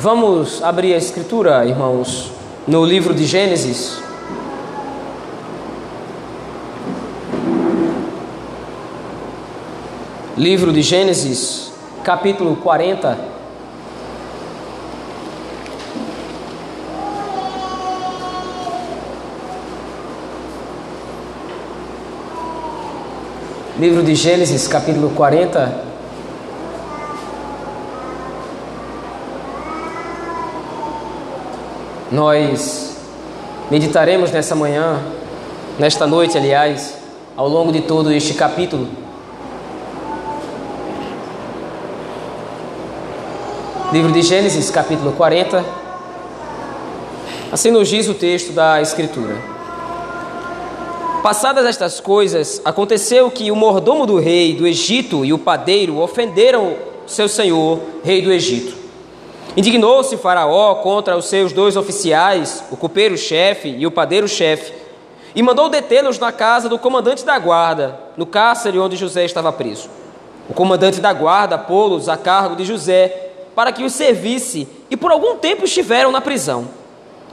Vamos abrir a escritura, irmãos, no livro de Gênesis. Livro de Gênesis, capítulo 40. Livro de Gênesis, capítulo 40. Nós meditaremos nessa manhã, nesta noite, aliás, ao longo de todo este capítulo. Livro de Gênesis, capítulo 40. Assim nos diz o texto da Escritura. Passadas estas coisas, aconteceu que o mordomo do rei do Egito e o padeiro ofenderam seu senhor, rei do Egito. Indignou-se Faraó contra os seus dois oficiais, o copeiro-chefe e o padeiro-chefe, e mandou detê-los na casa do comandante da guarda, no cárcere onde José estava preso. O comandante da guarda pô-los a cargo de José para que os servisse, e por algum tempo estiveram na prisão.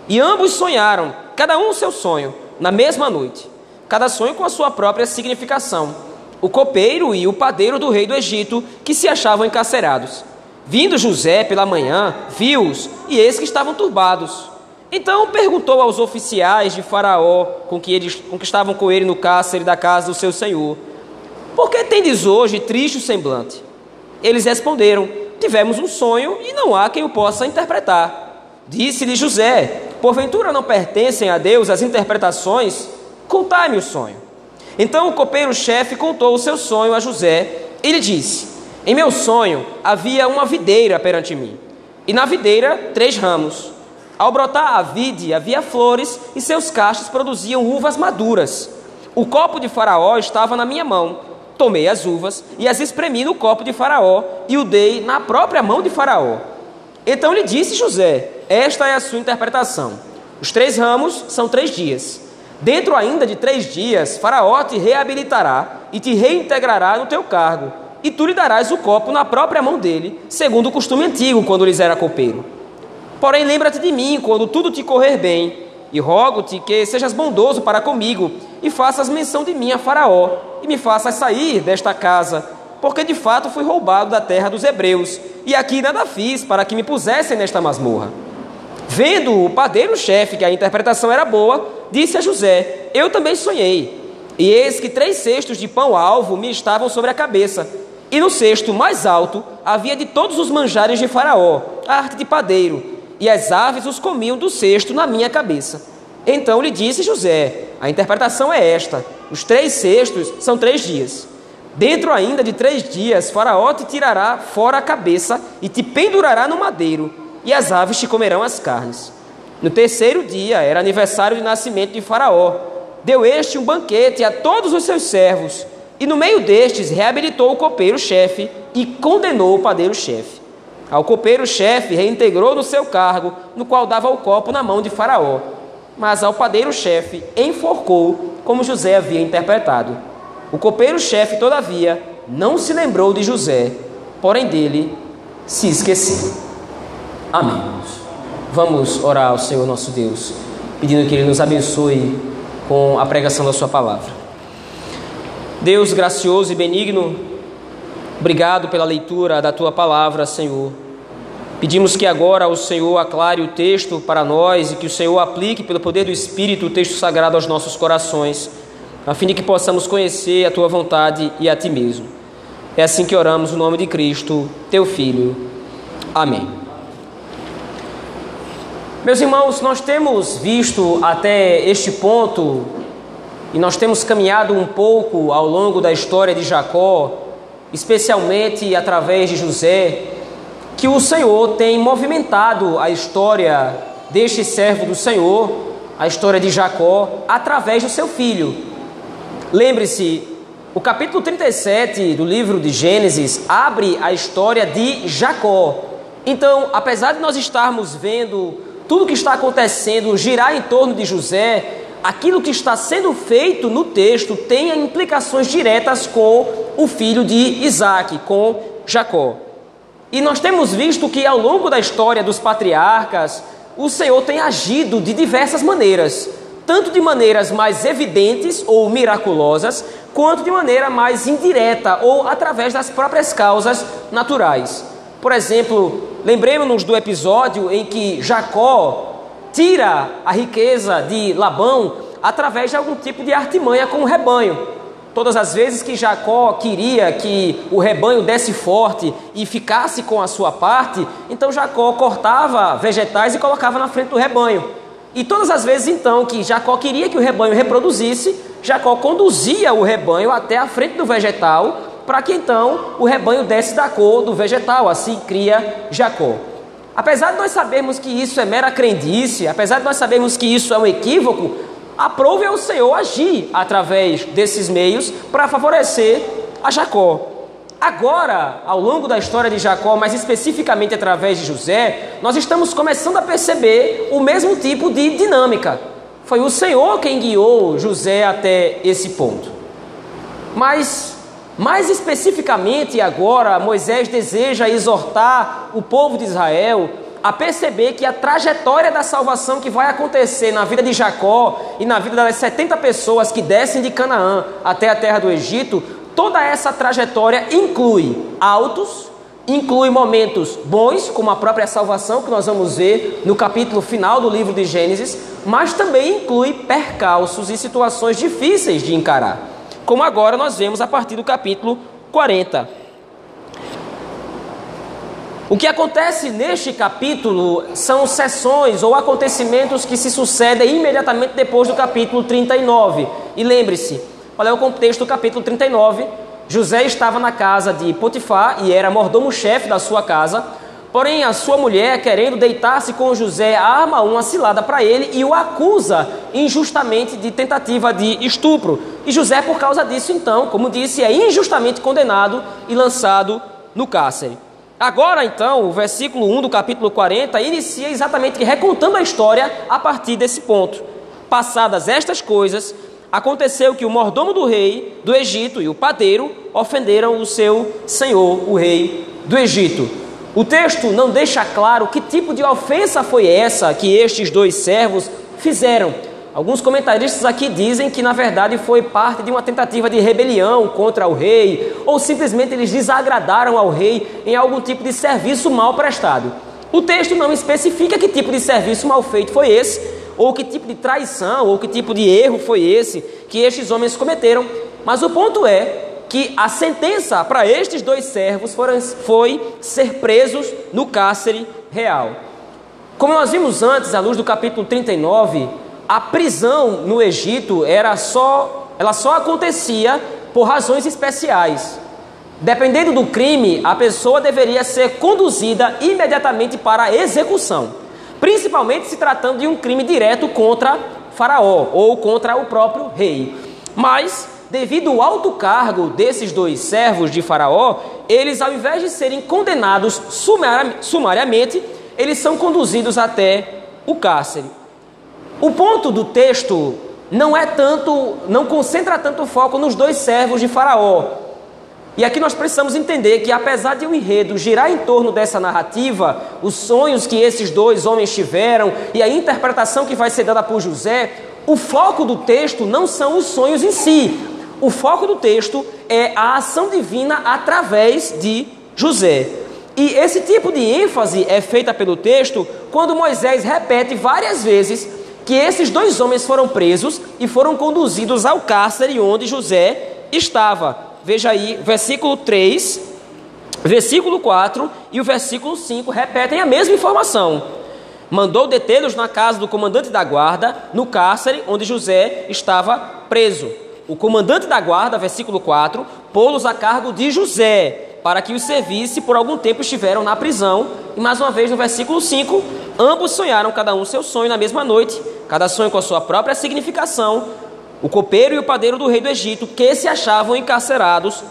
E ambos sonharam, cada um o seu sonho, na mesma noite, cada sonho com a sua própria significação. O copeiro e o padeiro do rei do Egito, que se achavam encarcerados. Vindo José pela manhã, viu-os e eis que estavam turbados. Então perguntou aos oficiais de Faraó, com que, eles, com que estavam com ele no cárcere da casa do seu senhor: Por que tendes hoje triste o semblante? Eles responderam: Tivemos um sonho e não há quem o possa interpretar. Disse-lhe José: Porventura não pertencem a Deus as interpretações? Contai-me o sonho. Então o copeiro-chefe contou o seu sonho a José e lhe disse: em meu sonho havia uma videira perante mim, e na videira três ramos. Ao brotar a vide havia flores, e seus cachos produziam uvas maduras. O copo de Faraó estava na minha mão. Tomei as uvas e as espremi no copo de Faraó e o dei na própria mão de Faraó. Então lhe disse José: Esta é a sua interpretação. Os três ramos são três dias. Dentro ainda de três dias, Faraó te reabilitará e te reintegrará no teu cargo e tu lhe darás o copo na própria mão dele, segundo o costume antigo, quando lhes era copeiro. Porém, lembra-te de mim quando tudo te correr bem, e rogo-te que sejas bondoso para comigo, e faças menção de mim a Faraó, e me faças sair desta casa, porque de fato fui roubado da terra dos hebreus, e aqui nada fiz para que me pusessem nesta masmorra. Vendo o padeiro-chefe que a interpretação era boa, disse a José: Eu também sonhei. E eis que três cestos de pão-alvo me estavam sobre a cabeça, e no cesto mais alto havia de todos os manjares de Faraó, a arte de padeiro, e as aves os comiam do cesto na minha cabeça. Então lhe disse José: A interpretação é esta: os três cestos são três dias. Dentro ainda de três dias, Faraó te tirará fora a cabeça e te pendurará no madeiro, e as aves te comerão as carnes. No terceiro dia era aniversário de nascimento de Faraó. Deu este um banquete a todos os seus servos e no meio destes, reabilitou o copeiro-chefe e condenou o padeiro-chefe. Ao copeiro-chefe reintegrou no seu cargo, no qual dava o copo na mão de Faraó. Mas ao padeiro-chefe enforcou, como José havia interpretado. O copeiro-chefe, todavia, não se lembrou de José, porém dele se esqueceu. Amém. Vamos orar ao Senhor nosso Deus, pedindo que Ele nos abençoe com a pregação da Sua palavra. Deus gracioso e benigno, obrigado pela leitura da tua palavra, Senhor. Pedimos que agora o Senhor aclare o texto para nós e que o Senhor aplique pelo poder do Espírito o texto sagrado aos nossos corações, a fim de que possamos conhecer a tua vontade e a ti mesmo. É assim que oramos no nome de Cristo, teu Filho. Amém. Meus irmãos, nós temos visto até este ponto e nós temos caminhado um pouco ao longo da história de Jacó, especialmente através de José, que o Senhor tem movimentado a história deste servo do Senhor, a história de Jacó, através do seu filho. Lembre-se, o capítulo 37 do livro de Gênesis abre a história de Jacó. Então, apesar de nós estarmos vendo tudo o que está acontecendo girar em torno de José, aquilo que está sendo feito no texto tem implicações diretas com o filho de Isaac, com Jacó. E nós temos visto que ao longo da história dos patriarcas, o Senhor tem agido de diversas maneiras, tanto de maneiras mais evidentes ou miraculosas, quanto de maneira mais indireta ou através das próprias causas naturais. Por exemplo, lembremos-nos do episódio em que Jacó tira a riqueza de Labão através de algum tipo de artimanha com o rebanho. Todas as vezes que Jacó queria que o rebanho desse forte e ficasse com a sua parte, então Jacó cortava vegetais e colocava na frente do rebanho. E todas as vezes então que Jacó queria que o rebanho reproduzisse, Jacó conduzia o rebanho até a frente do vegetal, para que então o rebanho desse da cor do vegetal, assim cria Jacó. Apesar de nós sabermos que isso é mera crendice, apesar de nós sabermos que isso é um equívoco, aprove ao Senhor agir através desses meios para favorecer a Jacó. Agora, ao longo da história de Jacó, mais especificamente através de José, nós estamos começando a perceber o mesmo tipo de dinâmica. Foi o Senhor quem guiou José até esse ponto. Mas, mais especificamente agora, Moisés deseja exortar o povo de Israel a perceber que a trajetória da salvação que vai acontecer na vida de Jacó e na vida das 70 pessoas que descem de Canaã até a terra do Egito, toda essa trajetória inclui altos, inclui momentos bons, como a própria salvação que nós vamos ver no capítulo final do livro de Gênesis, mas também inclui percalços e situações difíceis de encarar, como agora nós vemos a partir do capítulo 40. O que acontece neste capítulo são sessões ou acontecimentos que se sucedem imediatamente depois do capítulo 39. E lembre-se, qual é o contexto do capítulo 39? José estava na casa de Potifar e era mordomo-chefe da sua casa. Porém, a sua mulher, querendo deitar-se com José, arma uma cilada para ele e o acusa injustamente de tentativa de estupro. E José, por causa disso, então, como disse, é injustamente condenado e lançado no cárcere. Agora, então, o versículo 1 do capítulo 40 inicia exatamente recontando a história a partir desse ponto. Passadas estas coisas, aconteceu que o mordomo do rei do Egito e o padeiro ofenderam o seu senhor, o rei do Egito. O texto não deixa claro que tipo de ofensa foi essa que estes dois servos fizeram. Alguns comentaristas aqui dizem que na verdade foi parte de uma tentativa de rebelião contra o rei, ou simplesmente eles desagradaram ao rei em algum tipo de serviço mal prestado. O texto não especifica que tipo de serviço mal feito foi esse, ou que tipo de traição, ou que tipo de erro foi esse que estes homens cometeram, mas o ponto é que a sentença para estes dois servos foram, foi ser presos no cárcere real. Como nós vimos antes, à luz do capítulo 39, a prisão no Egito era só, ela só acontecia por razões especiais. Dependendo do crime, a pessoa deveria ser conduzida imediatamente para a execução, principalmente se tratando de um crime direto contra Faraó ou contra o próprio rei. Mas, devido ao alto cargo desses dois servos de Faraó, eles, ao invés de serem condenados sumariamente, eles são conduzidos até o cárcere. O ponto do texto não é tanto, não concentra tanto foco nos dois servos de Faraó. E aqui nós precisamos entender que, apesar de o enredo girar em torno dessa narrativa, os sonhos que esses dois homens tiveram e a interpretação que vai ser dada por José, o foco do texto não são os sonhos em si. O foco do texto é a ação divina através de José. E esse tipo de ênfase é feita pelo texto quando Moisés repete várias vezes que esses dois homens foram presos e foram conduzidos ao cárcere onde José estava. Veja aí, versículo 3, versículo 4 e o versículo 5 repetem a mesma informação. Mandou detê-los na casa do comandante da guarda, no cárcere onde José estava preso. O comandante da guarda, versículo 4, pô-los a cargo de José, para que os servisse por algum tempo estiveram na prisão. E mais uma vez no versículo 5, ambos sonharam cada um seu sonho na mesma noite, cada sonho com a sua própria significação. O copeiro e o padeiro do rei do Egito, que se achavam encarcerados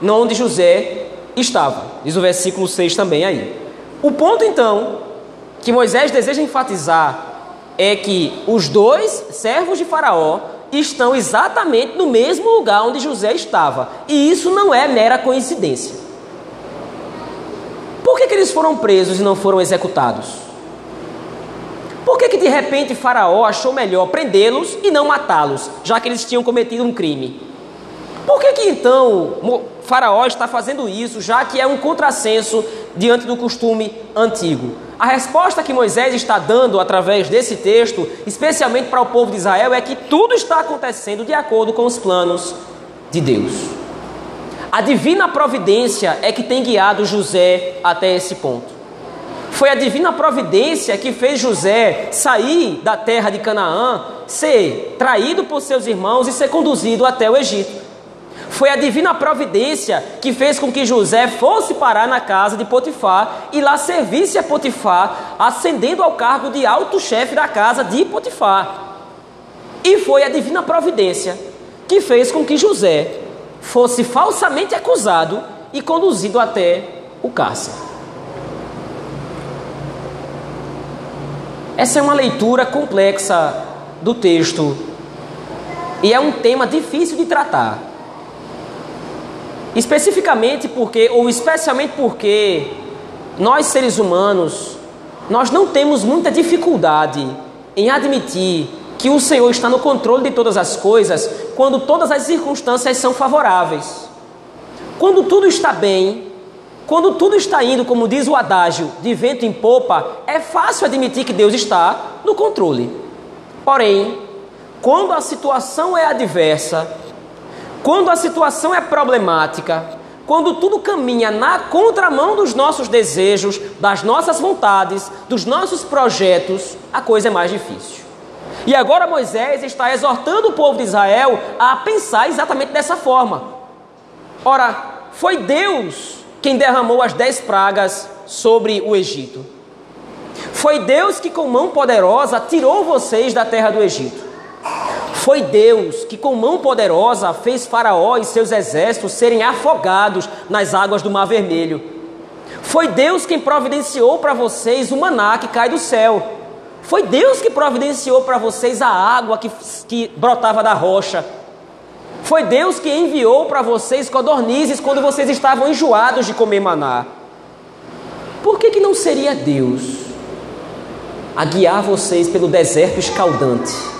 onde José estava. Diz o versículo 6 também aí. O ponto então que Moisés deseja enfatizar é que os dois servos de Faraó estão exatamente no mesmo lugar onde José estava. E isso não é mera coincidência que, que eles foram presos e não foram executados? Por que, que de repente Faraó achou melhor prendê-los e não matá-los, já que eles tinham cometido um crime? Por que, que então Faraó está fazendo isso, já que é um contrassenso diante do costume antigo? A resposta que Moisés está dando através desse texto, especialmente para o povo de Israel, é que tudo está acontecendo de acordo com os planos de Deus. A divina providência é que tem guiado José até esse ponto. Foi a divina providência que fez José sair da terra de Canaã, ser traído por seus irmãos e ser conduzido até o Egito. Foi a divina providência que fez com que José fosse parar na casa de Potifar e lá servisse a Potifar, ascendendo ao cargo de alto chefe da casa de Potifar. E foi a divina providência que fez com que José fosse falsamente acusado e conduzido até o cárcere. Essa é uma leitura complexa do texto e é um tema difícil de tratar. Especificamente porque, ou especialmente porque, nós seres humanos, nós não temos muita dificuldade em admitir que o Senhor está no controle de todas as coisas quando todas as circunstâncias são favoráveis. Quando tudo está bem, quando tudo está indo, como diz o adágio, de vento em popa, é fácil admitir que Deus está no controle. Porém, quando a situação é adversa, quando a situação é problemática, quando tudo caminha na contramão dos nossos desejos, das nossas vontades, dos nossos projetos, a coisa é mais difícil. E agora Moisés está exortando o povo de Israel a pensar exatamente dessa forma. Ora, foi Deus quem derramou as dez pragas sobre o Egito. Foi Deus que, com mão poderosa, tirou vocês da terra do Egito. Foi Deus que, com mão poderosa, fez Faraó e seus exércitos serem afogados nas águas do Mar Vermelho. Foi Deus quem providenciou para vocês o maná que cai do céu. Foi Deus que providenciou para vocês a água que, que brotava da rocha. Foi Deus que enviou para vocês codornizes quando vocês estavam enjoados de comer maná. Por que, que não seria Deus a guiar vocês pelo deserto escaldante?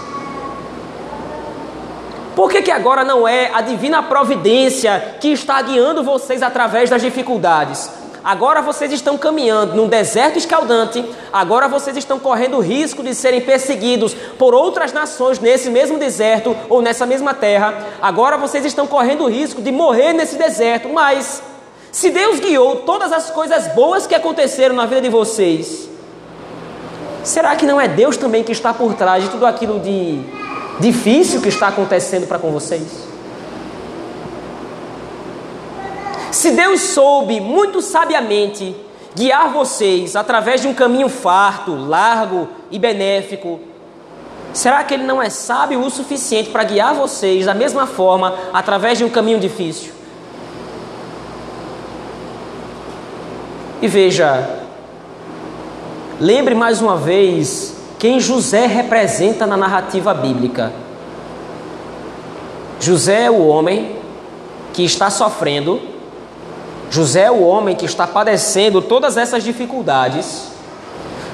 Por que, que agora não é a divina providência que está guiando vocês através das dificuldades? Agora vocês estão caminhando num deserto escaldante, agora vocês estão correndo o risco de serem perseguidos por outras nações nesse mesmo deserto ou nessa mesma terra. Agora vocês estão correndo o risco de morrer nesse deserto, mas se Deus guiou todas as coisas boas que aconteceram na vida de vocês, será que não é Deus também que está por trás de tudo aquilo de difícil que está acontecendo para com vocês? Se Deus soube muito sabiamente guiar vocês através de um caminho farto, largo e benéfico, será que Ele não é sábio o suficiente para guiar vocês da mesma forma através de um caminho difícil? E veja, lembre mais uma vez quem José representa na narrativa bíblica. José é o homem que está sofrendo, José é o homem que está padecendo todas essas dificuldades,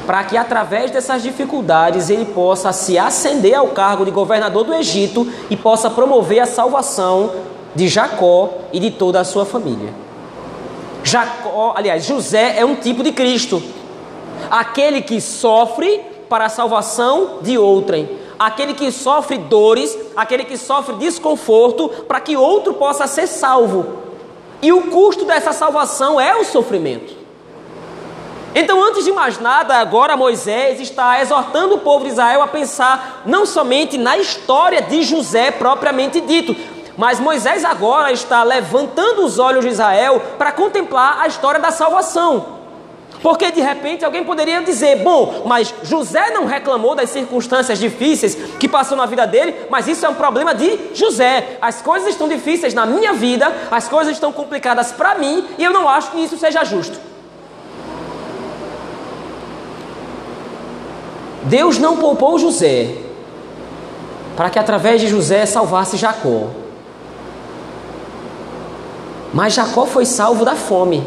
para que através dessas dificuldades ele possa se ascender ao cargo de governador do Egito e possa promover a salvação de Jacó e de toda a sua família. Jacó, aliás, José é um tipo de Cristo, aquele que sofre para a salvação de outrem. Aquele que sofre dores, aquele que sofre desconforto, para que outro possa ser salvo. E o custo dessa salvação é o sofrimento. Então, antes de mais nada, agora Moisés está exortando o povo de Israel a pensar não somente na história de José propriamente dito, mas Moisés agora está levantando os olhos de Israel para contemplar a história da salvação. Porque de repente alguém poderia dizer: bom, mas José não reclamou das circunstâncias difíceis que passou na vida dele, mas isso é um problema de José. As coisas estão difíceis na minha vida, as coisas estão complicadas para mim e eu não acho que isso seja justo. Deus não poupou José para que através de José salvasse Jacó. Mas Jacó foi salvo da fome.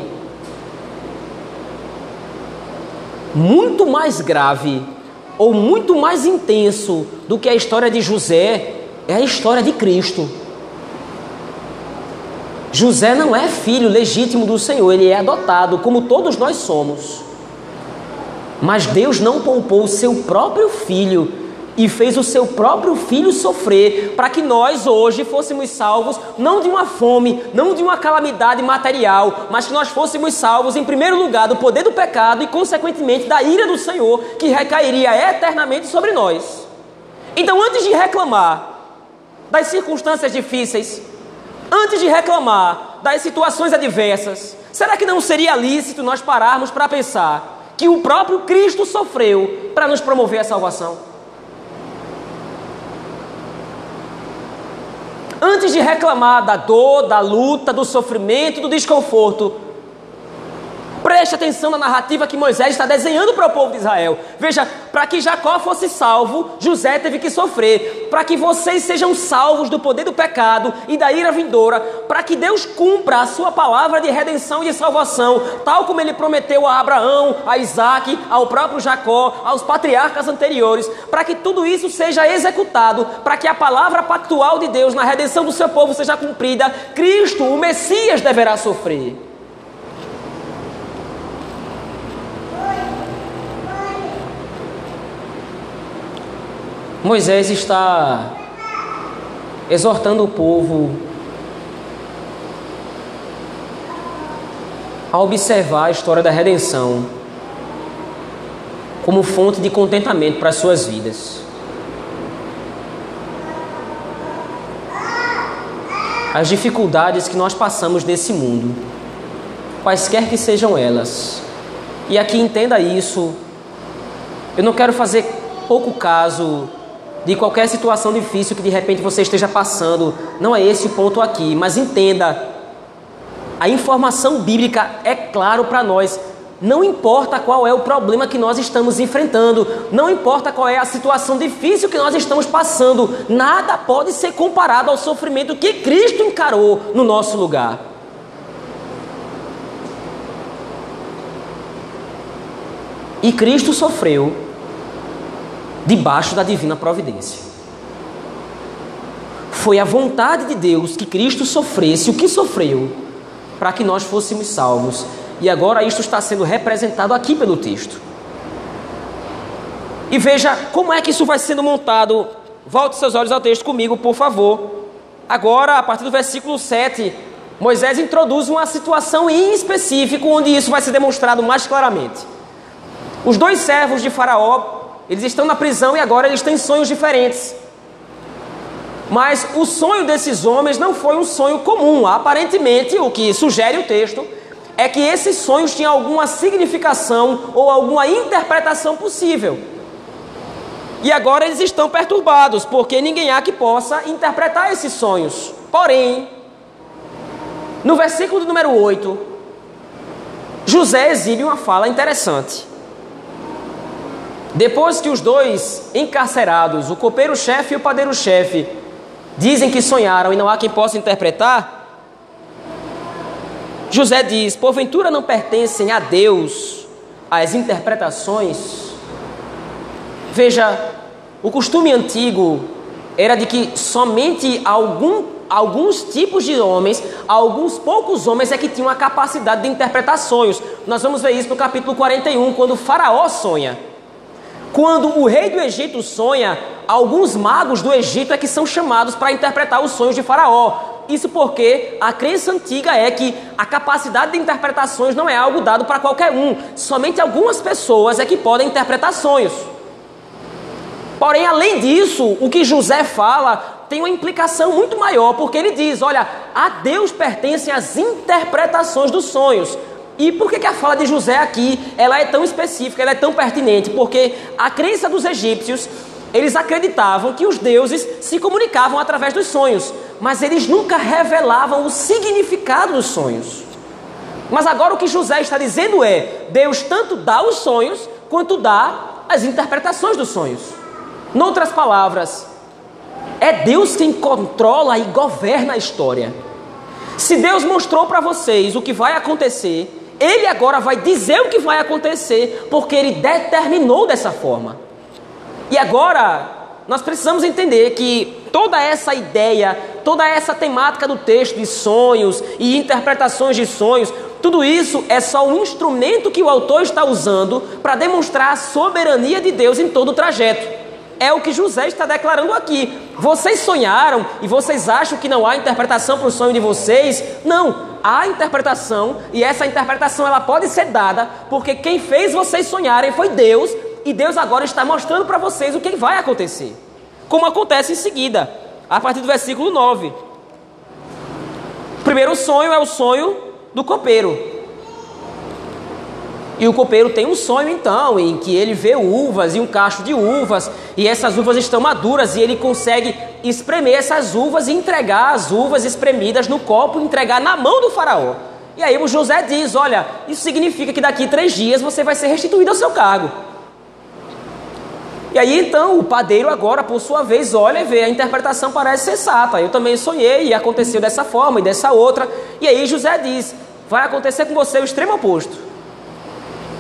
Muito mais grave ou muito mais intenso do que a história de José é a história de Cristo. José não é filho legítimo do Senhor, ele é adotado, como todos nós somos. Mas Deus não poupou o seu próprio filho e fez o seu próprio filho sofrer para que nós hoje fôssemos salvos não de uma fome, não de uma calamidade material, mas que nós fôssemos salvos em primeiro lugar do poder do pecado e consequentemente da ira do Senhor que recairia eternamente sobre nós. Então, antes de reclamar das circunstâncias difíceis, antes de reclamar das situações adversas, será que não seria lícito nós pararmos para pensar que o próprio Cristo sofreu para nos promover a salvação? Antes de reclamar da dor, da luta, do sofrimento, do desconforto, Preste atenção na narrativa que Moisés está desenhando para o povo de Israel. Veja, para que Jacó fosse salvo, José teve que sofrer. Para que vocês sejam salvos do poder do pecado e da ira vindoura, para que Deus cumpra a sua palavra de redenção e de salvação, tal como ele prometeu a Abraão, a Isaac, ao próprio Jacó, aos patriarcas anteriores, para que tudo isso seja executado, para que a palavra pactual de Deus na redenção do seu povo seja cumprida, Cristo, o Messias, deverá sofrer. Moisés está exortando o povo a observar a história da redenção como fonte de contentamento para as suas vidas. As dificuldades que nós passamos nesse mundo, quaisquer que sejam elas, e aqui entenda isso, eu não quero fazer pouco caso de qualquer situação difícil que de repente você esteja passando. Não é esse o ponto aqui, mas entenda. A informação bíblica é claro para nós. Não importa qual é o problema que nós estamos enfrentando, não importa qual é a situação difícil que nós estamos passando, nada pode ser comparado ao sofrimento que Cristo encarou no nosso lugar. E Cristo sofreu debaixo da divina providência. Foi a vontade de Deus que Cristo sofresse o que sofreu para que nós fôssemos salvos. E agora isto está sendo representado aqui pelo texto. E veja como é que isso vai sendo montado. Volte seus olhos ao texto comigo, por favor. Agora, a partir do versículo 7, Moisés introduz uma situação em específico onde isso vai ser demonstrado mais claramente. Os dois servos de Faraó eles estão na prisão e agora eles têm sonhos diferentes. Mas o sonho desses homens não foi um sonho comum. Aparentemente, o que sugere o texto é que esses sonhos tinham alguma significação ou alguma interpretação possível. E agora eles estão perturbados, porque ninguém há que possa interpretar esses sonhos. Porém, no versículo número 8, José exibe uma fala interessante. Depois que os dois encarcerados, o copeiro-chefe e o padeiro-chefe, dizem que sonharam e não há quem possa interpretar, José diz: Porventura não pertencem a Deus as interpretações? Veja, o costume antigo era de que somente algum, alguns tipos de homens, alguns poucos homens é que tinham a capacidade de interpretar sonhos. Nós vamos ver isso no capítulo 41, quando o Faraó sonha. Quando o rei do Egito sonha, alguns magos do Egito é que são chamados para interpretar os sonhos de Faraó. Isso porque a crença antiga é que a capacidade de interpretações não é algo dado para qualquer um. Somente algumas pessoas é que podem interpretar sonhos. Porém, além disso, o que José fala tem uma implicação muito maior, porque ele diz: olha, a Deus pertencem as interpretações dos sonhos. E por que, que a fala de José aqui ela é tão específica, ela é tão pertinente? Porque a crença dos egípcios, eles acreditavam que os deuses se comunicavam através dos sonhos, mas eles nunca revelavam o significado dos sonhos. Mas agora o que José está dizendo é: Deus tanto dá os sonhos quanto dá as interpretações dos sonhos. Noutras palavras, é Deus quem controla e governa a história. Se Deus mostrou para vocês o que vai acontecer, ele agora vai dizer o que vai acontecer, porque ele determinou dessa forma. E agora, nós precisamos entender que toda essa ideia, toda essa temática do texto de sonhos e interpretações de sonhos, tudo isso é só um instrumento que o autor está usando para demonstrar a soberania de Deus em todo o trajeto. É o que José está declarando aqui. Vocês sonharam e vocês acham que não há interpretação para o sonho de vocês? Não, há interpretação e essa interpretação ela pode ser dada porque quem fez vocês sonharem foi Deus e Deus agora está mostrando para vocês o que vai acontecer. Como acontece em seguida, a partir do versículo 9. O primeiro sonho é o sonho do copeiro. E o copeiro tem um sonho então, em que ele vê uvas e um cacho de uvas, e essas uvas estão maduras, e ele consegue espremer essas uvas e entregar as uvas espremidas no copo, entregar na mão do faraó. E aí o José diz: Olha, isso significa que daqui três dias você vai ser restituído ao seu cargo. E aí então o padeiro agora, por sua vez, olha e vê, a interpretação parece sensata. Eu também sonhei e aconteceu dessa forma e dessa outra. E aí José diz: Vai acontecer com você o extremo oposto.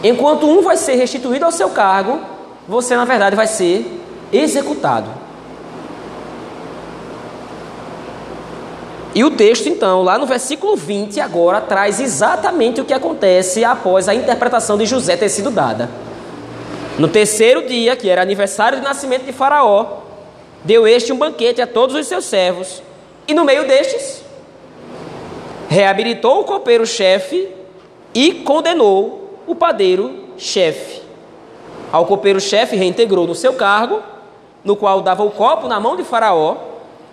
Enquanto um vai ser restituído ao seu cargo, você na verdade vai ser executado. E o texto, então, lá no versículo 20, agora traz exatamente o que acontece após a interpretação de José ter sido dada. No terceiro dia, que era aniversário de nascimento de Faraó, deu este um banquete a todos os seus servos, e no meio destes, reabilitou o copeiro-chefe e condenou o padeiro-chefe. Ao copeiro-chefe reintegrou no seu cargo, no qual dava o copo na mão de Faraó,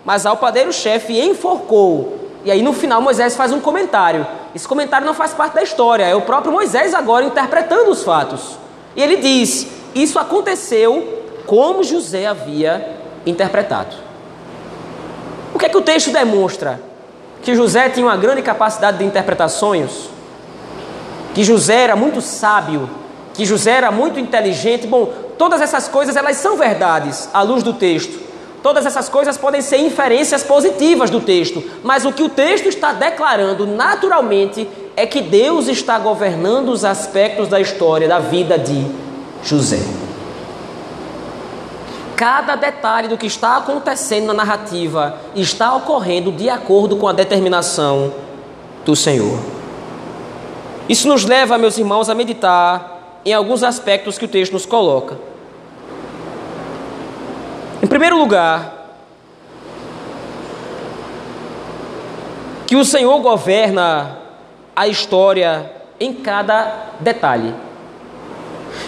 mas ao padeiro-chefe enforcou. E aí no final Moisés faz um comentário. Esse comentário não faz parte da história, é o próprio Moisés agora interpretando os fatos. E ele diz: Isso aconteceu como José havia interpretado. O que é que o texto demonstra? Que José tinha uma grande capacidade de interpretar sonhos? Que José era muito sábio, que José era muito inteligente. Bom, todas essas coisas elas são verdades à luz do texto. Todas essas coisas podem ser inferências positivas do texto, mas o que o texto está declarando naturalmente é que Deus está governando os aspectos da história da vida de José. Cada detalhe do que está acontecendo na narrativa está ocorrendo de acordo com a determinação do Senhor. Isso nos leva, meus irmãos, a meditar em alguns aspectos que o texto nos coloca. Em primeiro lugar, que o Senhor governa a história em cada detalhe.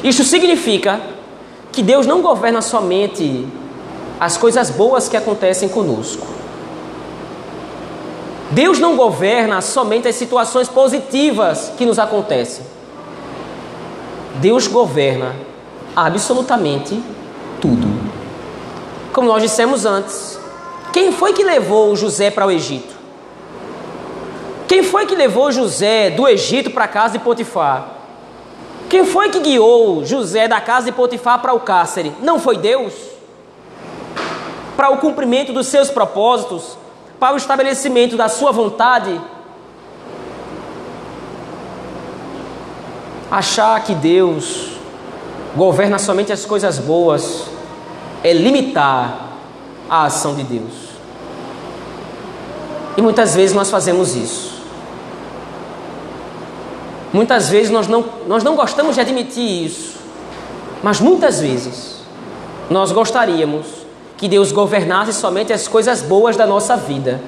Isso significa que Deus não governa somente as coisas boas que acontecem conosco. Deus não governa somente as situações positivas que nos acontecem. Deus governa absolutamente tudo. Como nós dissemos antes, quem foi que levou José para o Egito? Quem foi que levou José do Egito para a casa de Potifar? Quem foi que guiou José da casa de Potifar para o cárcere? Não foi Deus? Para o cumprimento dos seus propósitos, para o estabelecimento da sua vontade, achar que Deus governa somente as coisas boas é limitar a ação de Deus. E muitas vezes nós fazemos isso. Muitas vezes nós não, nós não gostamos de admitir isso, mas muitas vezes nós gostaríamos que Deus governasse somente as coisas boas da nossa vida.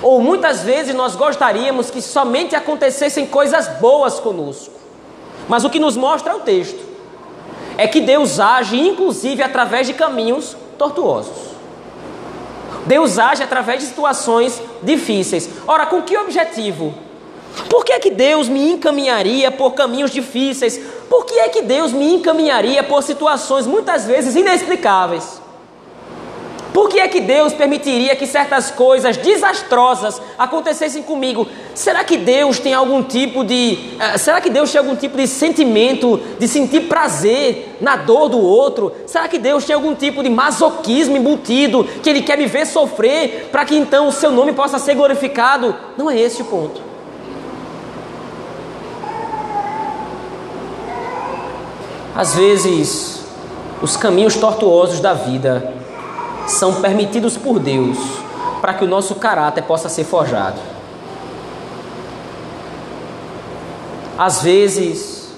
Ou muitas vezes nós gostaríamos que somente acontecessem coisas boas conosco. Mas o que nos mostra o texto é que Deus age inclusive através de caminhos tortuosos. Deus age através de situações difíceis. Ora, com que objetivo? Por que é que Deus me encaminharia por caminhos difíceis? Por que é que Deus me encaminharia por situações muitas vezes inexplicáveis? Por que é que Deus permitiria que certas coisas desastrosas acontecessem comigo? Será que Deus tem algum tipo de. Eh, será que Deus tem algum tipo de sentimento de sentir prazer na dor do outro? Será que Deus tem algum tipo de masoquismo embutido que Ele quer me ver sofrer para que então o seu nome possa ser glorificado? Não é esse o ponto. Às vezes, os caminhos tortuosos da vida são permitidos por Deus para que o nosso caráter possa ser forjado. Às vezes,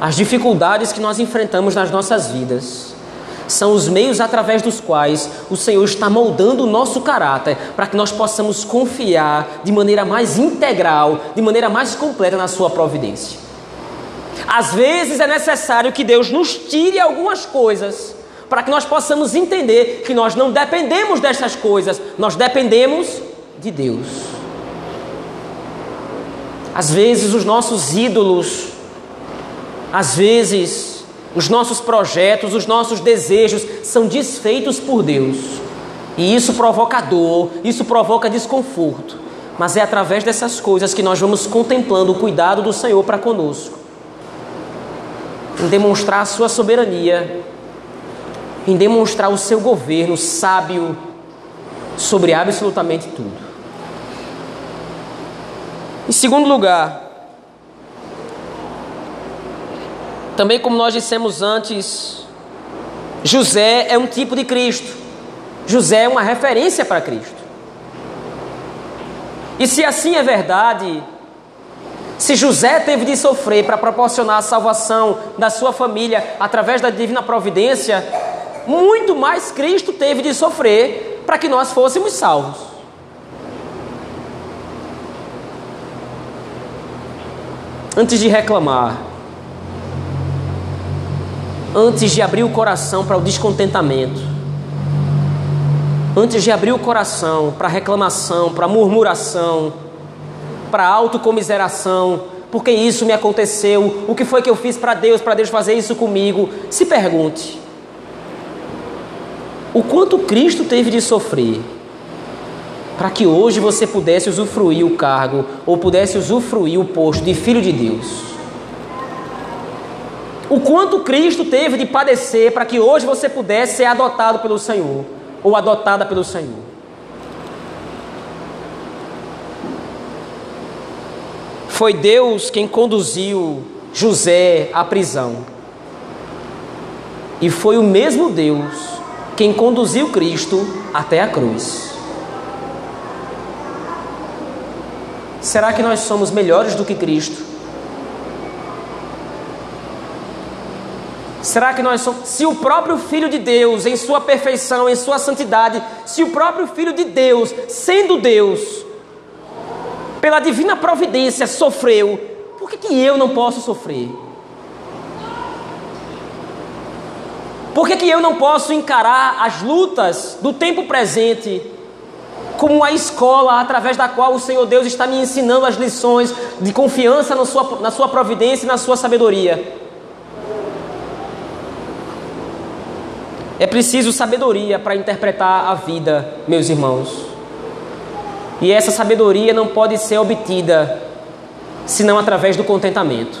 as dificuldades que nós enfrentamos nas nossas vidas são os meios através dos quais o Senhor está moldando o nosso caráter para que nós possamos confiar de maneira mais integral, de maneira mais completa na Sua providência. Às vezes é necessário que Deus nos tire algumas coisas para que nós possamos entender que nós não dependemos dessas coisas, nós dependemos de Deus. Às vezes os nossos ídolos, às vezes os nossos projetos, os nossos desejos são desfeitos por Deus. E isso provoca dor, isso provoca desconforto. Mas é através dessas coisas que nós vamos contemplando o cuidado do Senhor para conosco. Em demonstrar a sua soberania, em demonstrar o seu governo sábio sobre absolutamente tudo. Em segundo lugar, Também, como nós dissemos antes, José é um tipo de Cristo. José é uma referência para Cristo. E se assim é verdade, se José teve de sofrer para proporcionar a salvação da sua família através da divina providência, muito mais Cristo teve de sofrer para que nós fôssemos salvos. Antes de reclamar, antes de abrir o coração para o descontentamento, antes de abrir o coração para reclamação, para murmuração, para autocomiseração, porque isso me aconteceu, o que foi que eu fiz para Deus, para Deus fazer isso comigo, se pergunte: o quanto Cristo teve de sofrer para que hoje você pudesse usufruir o cargo ou pudesse usufruir o posto de filho de Deus? o quanto Cristo teve de padecer para que hoje você pudesse ser adotado pelo Senhor ou adotada pelo Senhor. Foi Deus quem conduziu José à prisão. E foi o mesmo Deus quem conduziu Cristo até a cruz. Será que nós somos melhores do que Cristo? Será que nós somos. Se o próprio Filho de Deus, em sua perfeição, em sua santidade, se o próprio Filho de Deus, sendo Deus, pela divina providência, sofreu, por que, que eu não posso sofrer? Por que, que eu não posso encarar as lutas do tempo presente como a escola através da qual o Senhor Deus está me ensinando as lições de confiança na sua, na sua providência e na sua sabedoria? É preciso sabedoria para interpretar a vida, meus irmãos. E essa sabedoria não pode ser obtida senão através do contentamento.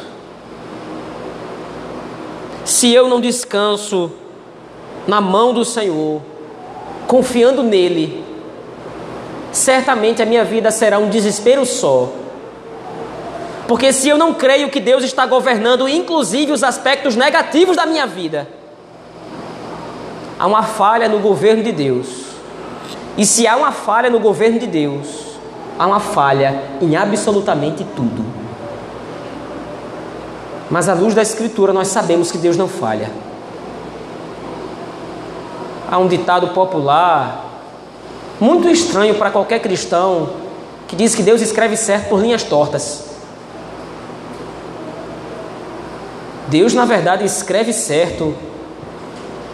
Se eu não descanso na mão do Senhor, confiando nele, certamente a minha vida será um desespero só. Porque se eu não creio que Deus está governando, inclusive os aspectos negativos da minha vida, há uma falha no governo de Deus. E se há uma falha no governo de Deus, há uma falha em absolutamente tudo. Mas à luz da Escritura nós sabemos que Deus não falha. Há um ditado popular, muito estranho para qualquer cristão, que diz que Deus escreve certo por linhas tortas. Deus, na verdade, escreve certo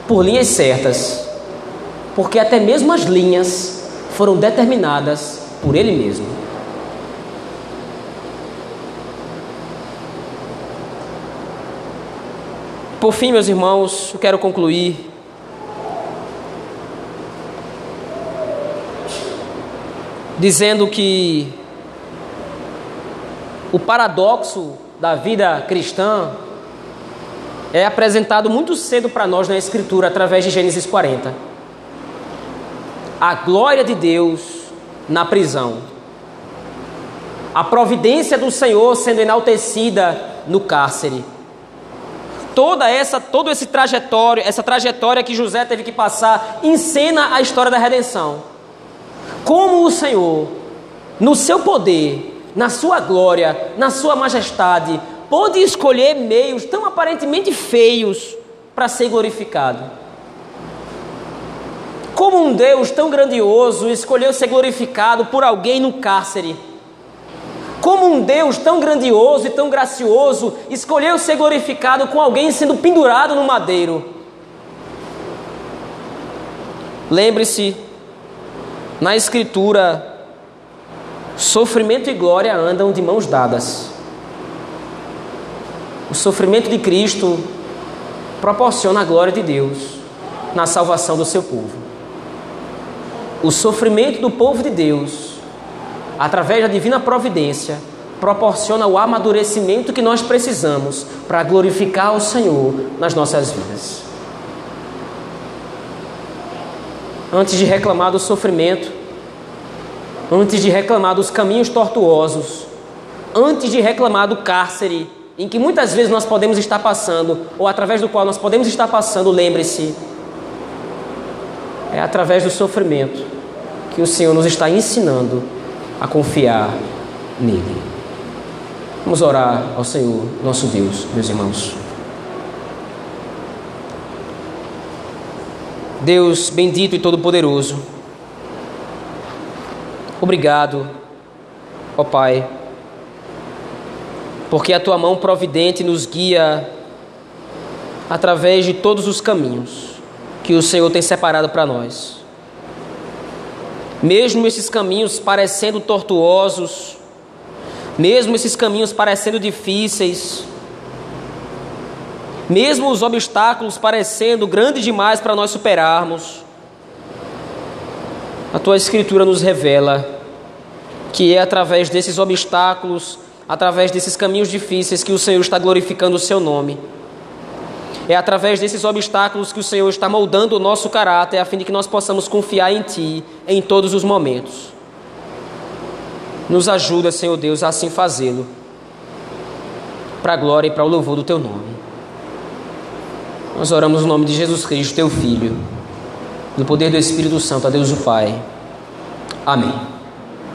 por linhas certas, porque até mesmo as linhas foram determinadas por Ele mesmo. Por fim, meus irmãos, eu quero concluir dizendo que o paradoxo da vida cristã é apresentado muito cedo para nós na Escritura, através de Gênesis 40. A glória de Deus na prisão, a providência do Senhor sendo enaltecida no cárcere, toda essa, todo esse trajetório, essa trajetória que José teve que passar, encena a história da redenção. Como o Senhor, no seu poder, na sua glória, na sua majestade, pôde escolher meios tão aparentemente feios para ser glorificado. Como um Deus tão grandioso escolheu ser glorificado por alguém no cárcere como um Deus tão grandioso e tão gracioso escolheu ser glorificado com alguém sendo pendurado no madeiro. Lembre-se, na Escritura, sofrimento e glória andam de mãos dadas. O sofrimento de Cristo proporciona a glória de Deus na salvação do seu povo. O sofrimento do povo de Deus através da divina providência, proporciona o amadurecimento que nós precisamos para glorificar o Senhor nas nossas vidas. Antes de reclamar do sofrimento, antes de reclamar dos caminhos tortuosos, antes de reclamar do cárcere em que muitas vezes nós podemos estar passando, ou através do qual nós podemos estar passando, lembre-se, é através do sofrimento que o Senhor nos está ensinando a confiar nele. Vamos orar ao Senhor, nosso Deus, meus irmãos. Deus bendito e todo-poderoso, obrigado, ó Pai, porque a tua mão providente nos guia através de todos os caminhos que o Senhor tem separado para nós. Mesmo esses caminhos parecendo tortuosos, mesmo esses caminhos parecendo difíceis, mesmo os obstáculos parecendo grandes demais para nós superarmos, a tua Escritura nos revela que é através desses obstáculos, através desses caminhos difíceis, que o Senhor está glorificando o seu nome. É através desses obstáculos que o Senhor está moldando o nosso caráter, a fim de que nós possamos confiar em Ti em todos os momentos. Nos ajuda, Senhor Deus, a assim fazê-lo, para a glória e para o louvor do Teu nome. Nós oramos no nome de Jesus Cristo, Teu Filho, no poder do Espírito Santo, a Deus o Pai. Amém.